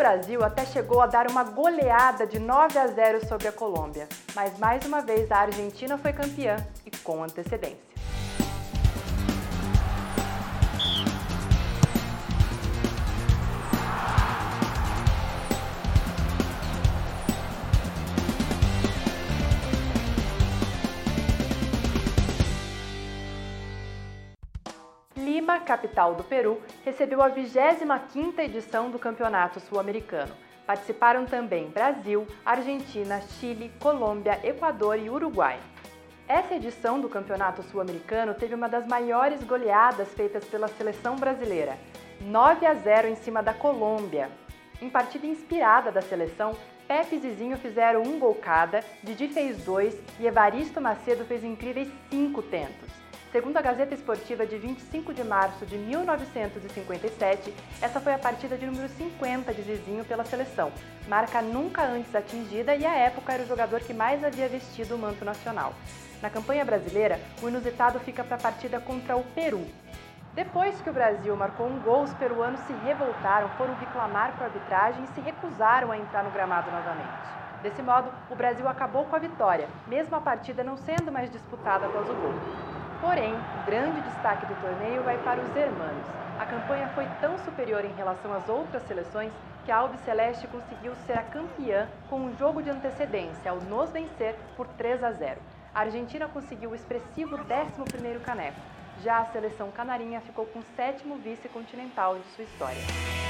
Brasil até chegou a dar uma goleada de 9 a 0 sobre a Colômbia, mas mais uma vez a Argentina foi campeã e com antecedência. Lima, capital do Peru, recebeu a 25ª edição do Campeonato Sul-Americano. Participaram também Brasil, Argentina, Chile, Colômbia, Equador e Uruguai. Essa edição do Campeonato Sul-Americano teve uma das maiores goleadas feitas pela seleção brasileira, 9 a 0 em cima da Colômbia. Em partida inspirada da seleção, Pepe e Zizinho fizeram um gol cada, Didi fez dois e Evaristo Macedo fez incríveis cinco tentos. Segundo a Gazeta Esportiva de 25 de março de 1957, essa foi a partida de número 50 de Zizinho pela seleção, marca nunca antes atingida e à época era o jogador que mais havia vestido o manto nacional. Na campanha brasileira, o inusitado fica para a partida contra o Peru. Depois que o Brasil marcou um gol, os peruanos se revoltaram, foram reclamar com a arbitragem e se recusaram a entrar no gramado novamente. Desse modo, o Brasil acabou com a vitória, mesmo a partida não sendo mais disputada após o gol. Porém, o grande destaque do torneio vai para os hermanos. A campanha foi tão superior em relação às outras seleções que a Albiceleste conseguiu ser a campeã com um jogo de antecedência ao nos vencer por 3 a 0. A Argentina conseguiu o expressivo 11º caneco. Já a seleção canarinha ficou com o sétimo vice-continental de sua história.